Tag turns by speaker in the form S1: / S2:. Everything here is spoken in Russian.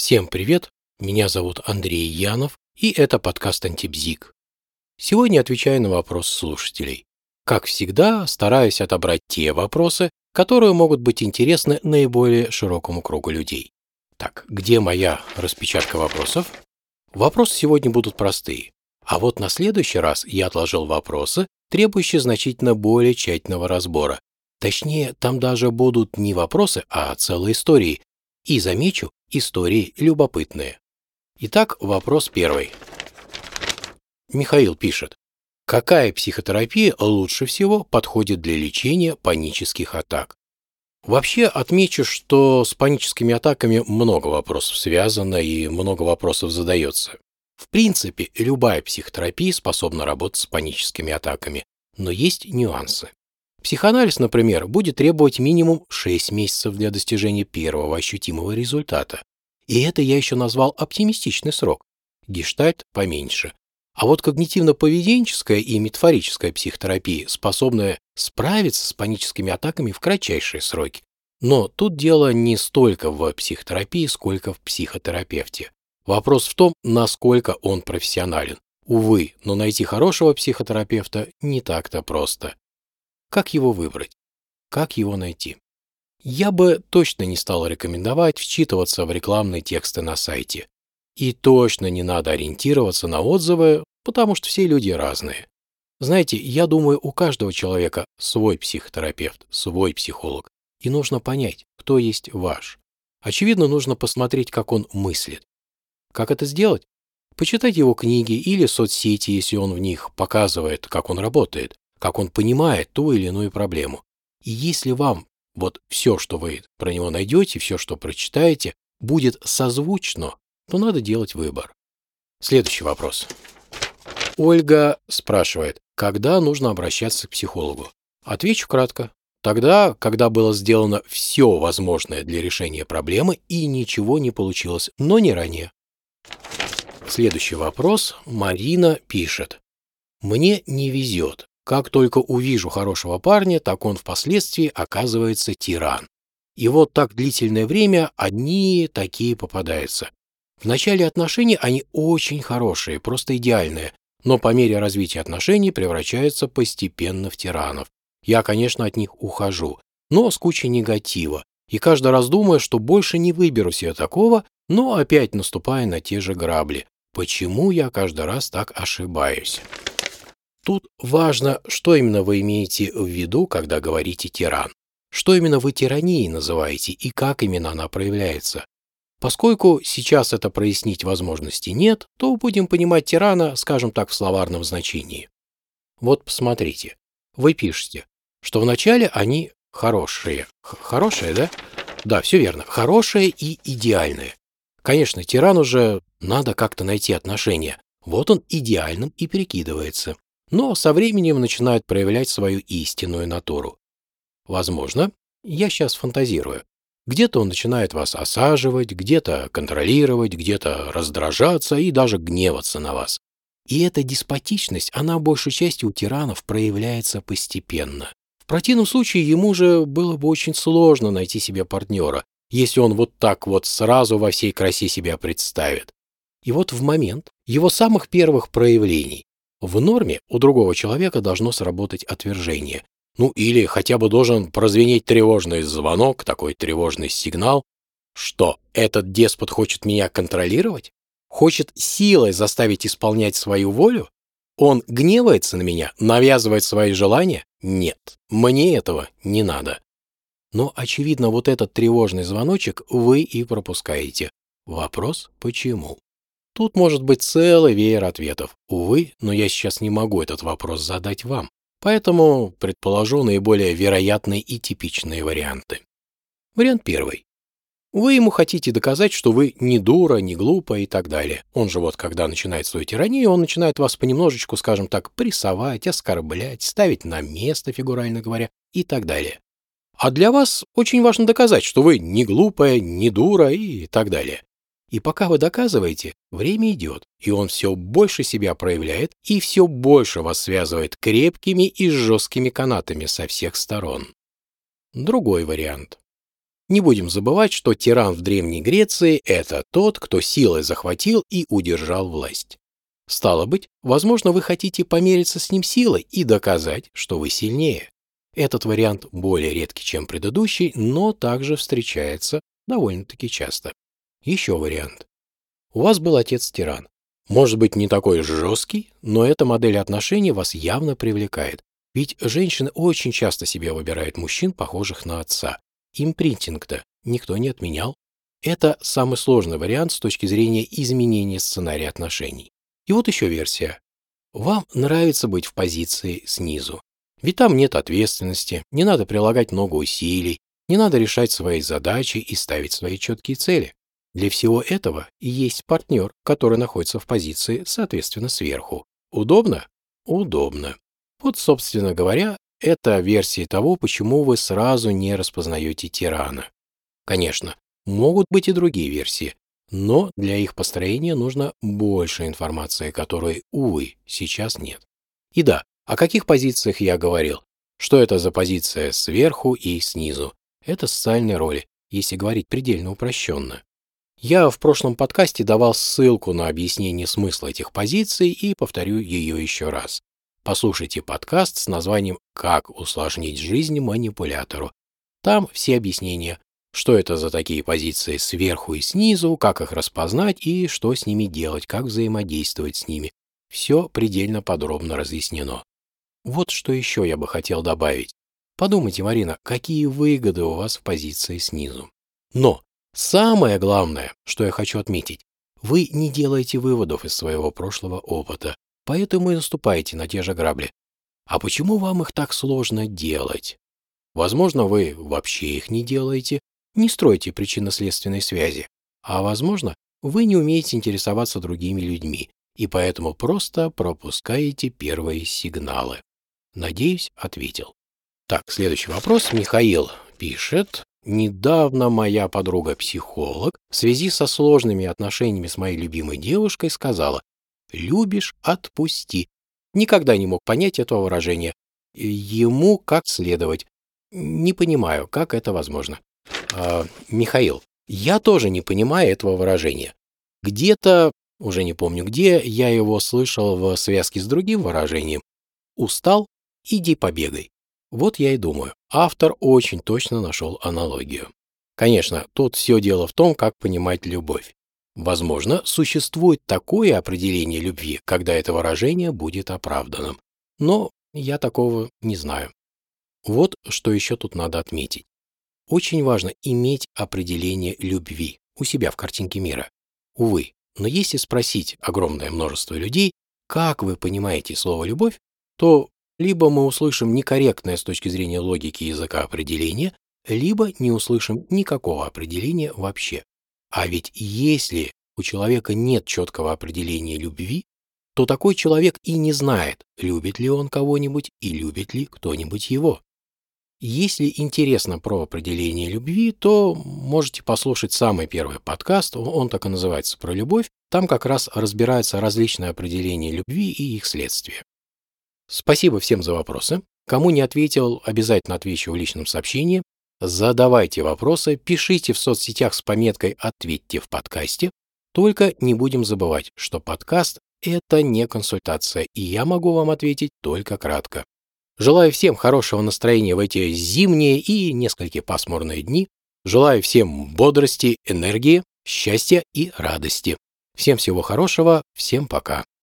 S1: Всем привет, меня зовут Андрей Янов, и это подкаст «Антибзик». Сегодня отвечаю на вопрос слушателей. Как всегда, стараюсь отобрать те вопросы, которые могут быть интересны наиболее широкому кругу людей. Так, где моя распечатка вопросов? Вопросы сегодня будут простые. А вот на следующий раз я отложил вопросы, требующие значительно более тщательного разбора. Точнее, там даже будут не вопросы, а целые истории. И замечу, Истории любопытные. Итак, вопрос первый. Михаил пишет. Какая психотерапия лучше всего подходит для лечения панических атак? Вообще отмечу, что с паническими атаками много вопросов связано и много вопросов задается. В принципе, любая психотерапия способна работать с паническими атаками, но есть нюансы. Психоанализ, например, будет требовать минимум 6 месяцев для достижения первого ощутимого результата. И это я еще назвал оптимистичный срок. Гештальт поменьше. А вот когнитивно-поведенческая и метафорическая психотерапия способны справиться с паническими атаками в кратчайшие сроки. Но тут дело не столько в психотерапии, сколько в психотерапевте. Вопрос в том, насколько он профессионален. Увы, но найти хорошего психотерапевта не так-то просто. Как его выбрать? Как его найти? Я бы точно не стал рекомендовать вчитываться в рекламные тексты на сайте. И точно не надо ориентироваться на отзывы, потому что все люди разные. Знаете, я думаю, у каждого человека свой психотерапевт, свой психолог, и нужно понять, кто есть ваш. Очевидно, нужно посмотреть, как он мыслит. Как это сделать? Почитать его книги или соцсети, если он в них показывает, как он работает как он понимает ту или иную проблему. И если вам вот все, что вы про него найдете, все, что прочитаете, будет созвучно, то надо делать выбор. Следующий вопрос. Ольга спрашивает, когда нужно обращаться к психологу? Отвечу кратко. Тогда, когда было сделано все возможное для решения проблемы и ничего не получилось, но не ранее. Следующий вопрос. Марина пишет. Мне не везет. Как только увижу хорошего парня, так он впоследствии оказывается тиран. И вот так длительное время одни такие попадаются. В начале отношений они очень хорошие, просто идеальные, но по мере развития отношений превращаются постепенно в тиранов. Я, конечно, от них ухожу, но с кучей негатива, и каждый раз думаю, что больше не выберу себе такого, но опять наступая на те же грабли. Почему я каждый раз так ошибаюсь? Тут важно, что именно вы имеете в виду, когда говорите «тиран». Что именно вы тиранией называете и как именно она проявляется. Поскольку сейчас это прояснить возможности нет, то будем понимать тирана, скажем так, в словарном значении. Вот посмотрите. Вы пишете, что вначале они хорошие. Х хорошие, да? Да, все верно. Хорошие и идеальные. Конечно, тирану же надо как-то найти отношения. Вот он идеальным и перекидывается но со временем начинают проявлять свою истинную натуру. Возможно, я сейчас фантазирую. Где-то он начинает вас осаживать, где-то контролировать, где-то раздражаться и даже гневаться на вас. И эта деспотичность, она большей части у тиранов проявляется постепенно. В противном случае ему же было бы очень сложно найти себе партнера, если он вот так вот сразу во всей красе себя представит. И вот в момент его самых первых проявлений в норме у другого человека должно сработать отвержение. Ну или хотя бы должен прозвенеть тревожный звонок, такой тревожный сигнал. Что, этот деспот хочет меня контролировать? Хочет силой заставить исполнять свою волю? Он гневается на меня, навязывает свои желания? Нет, мне этого не надо. Но, очевидно, вот этот тревожный звоночек вы и пропускаете. Вопрос почему? Тут может быть целый веер ответов. Увы, но я сейчас не могу этот вопрос задать вам. Поэтому предположу наиболее вероятные и типичные варианты. Вариант первый. Вы ему хотите доказать, что вы не дура, не глупа и так далее. Он же вот, когда начинает свою тиранию, он начинает вас понемножечку, скажем так, прессовать, оскорблять, ставить на место, фигурально говоря, и так далее. А для вас очень важно доказать, что вы не глупая, не дура и так далее. И пока вы доказываете, время идет, и он все больше себя проявляет и все больше вас связывает крепкими и жесткими канатами со всех сторон. Другой вариант. Не будем забывать, что тиран в Древней Греции – это тот, кто силой захватил и удержал власть. Стало быть, возможно, вы хотите помериться с ним силой и доказать, что вы сильнее. Этот вариант более редкий, чем предыдущий, но также встречается довольно-таки часто. Еще вариант. У вас был отец-тиран. Может быть, не такой жесткий, но эта модель отношений вас явно привлекает. Ведь женщины очень часто себе выбирают мужчин, похожих на отца. Импринтинг-то никто не отменял. Это самый сложный вариант с точки зрения изменения сценария отношений. И вот еще версия. Вам нравится быть в позиции снизу. Ведь там нет ответственности, не надо прилагать много усилий, не надо решать свои задачи и ставить свои четкие цели. Для всего этого и есть партнер, который находится в позиции, соответственно, сверху. Удобно? Удобно. Вот, собственно говоря, это версия того, почему вы сразу не распознаете тирана. Конечно, могут быть и другие версии, но для их построения нужно больше информации, которой, увы, сейчас нет. И да, о каких позициях я говорил? Что это за позиция сверху и снизу? Это социальные роли, если говорить предельно упрощенно. Я в прошлом подкасте давал ссылку на объяснение смысла этих позиций и повторю ее еще раз. Послушайте подкаст с названием «Как усложнить жизнь манипулятору». Там все объяснения, что это за такие позиции сверху и снизу, как их распознать и что с ними делать, как взаимодействовать с ними. Все предельно подробно разъяснено. Вот что еще я бы хотел добавить. Подумайте, Марина, какие выгоды у вас в позиции снизу. Но самое главное, что я хочу отметить, вы не делаете выводов из своего прошлого опыта. Поэтому и наступаете на те же грабли. А почему вам их так сложно делать? Возможно, вы вообще их не делаете, не строите причинно-следственной связи. А возможно, вы не умеете интересоваться другими людьми и поэтому просто пропускаете первые сигналы. Надеюсь, ответил. Так, следующий вопрос. Михаил пишет. Недавно моя подруга-психолог в связи со сложными отношениями с моей любимой девушкой сказала, Любишь — отпусти. Никогда не мог понять этого выражения. Ему как следовать. Не понимаю, как это возможно. А, Михаил, я тоже не понимаю этого выражения. Где-то, уже не помню где, я его слышал в связке с другим выражением. Устал? Иди побегай. Вот я и думаю, автор очень точно нашел аналогию. Конечно, тут все дело в том, как понимать любовь. Возможно, существует такое определение любви, когда это выражение будет оправданным. Но я такого не знаю. Вот что еще тут надо отметить. Очень важно иметь определение любви у себя в картинке мира. Увы, но если спросить огромное множество людей, как вы понимаете слово «любовь», то либо мы услышим некорректное с точки зрения логики языка определение, либо не услышим никакого определения вообще. А ведь если у человека нет четкого определения любви, то такой человек и не знает, любит ли он кого-нибудь и любит ли кто-нибудь его. Если интересно про определение любви, то можете послушать самый первый подкаст, он так и называется «Про любовь». Там как раз разбираются различные определения любви и их следствия. Спасибо всем за вопросы. Кому не ответил, обязательно отвечу в личном сообщении. Задавайте вопросы, пишите в соцсетях с пометкой «Ответьте в подкасте». Только не будем забывать, что подкаст – это не консультация, и я могу вам ответить только кратко. Желаю всем хорошего настроения в эти зимние и несколько пасмурные дни. Желаю всем бодрости, энергии, счастья и радости. Всем всего хорошего, всем пока.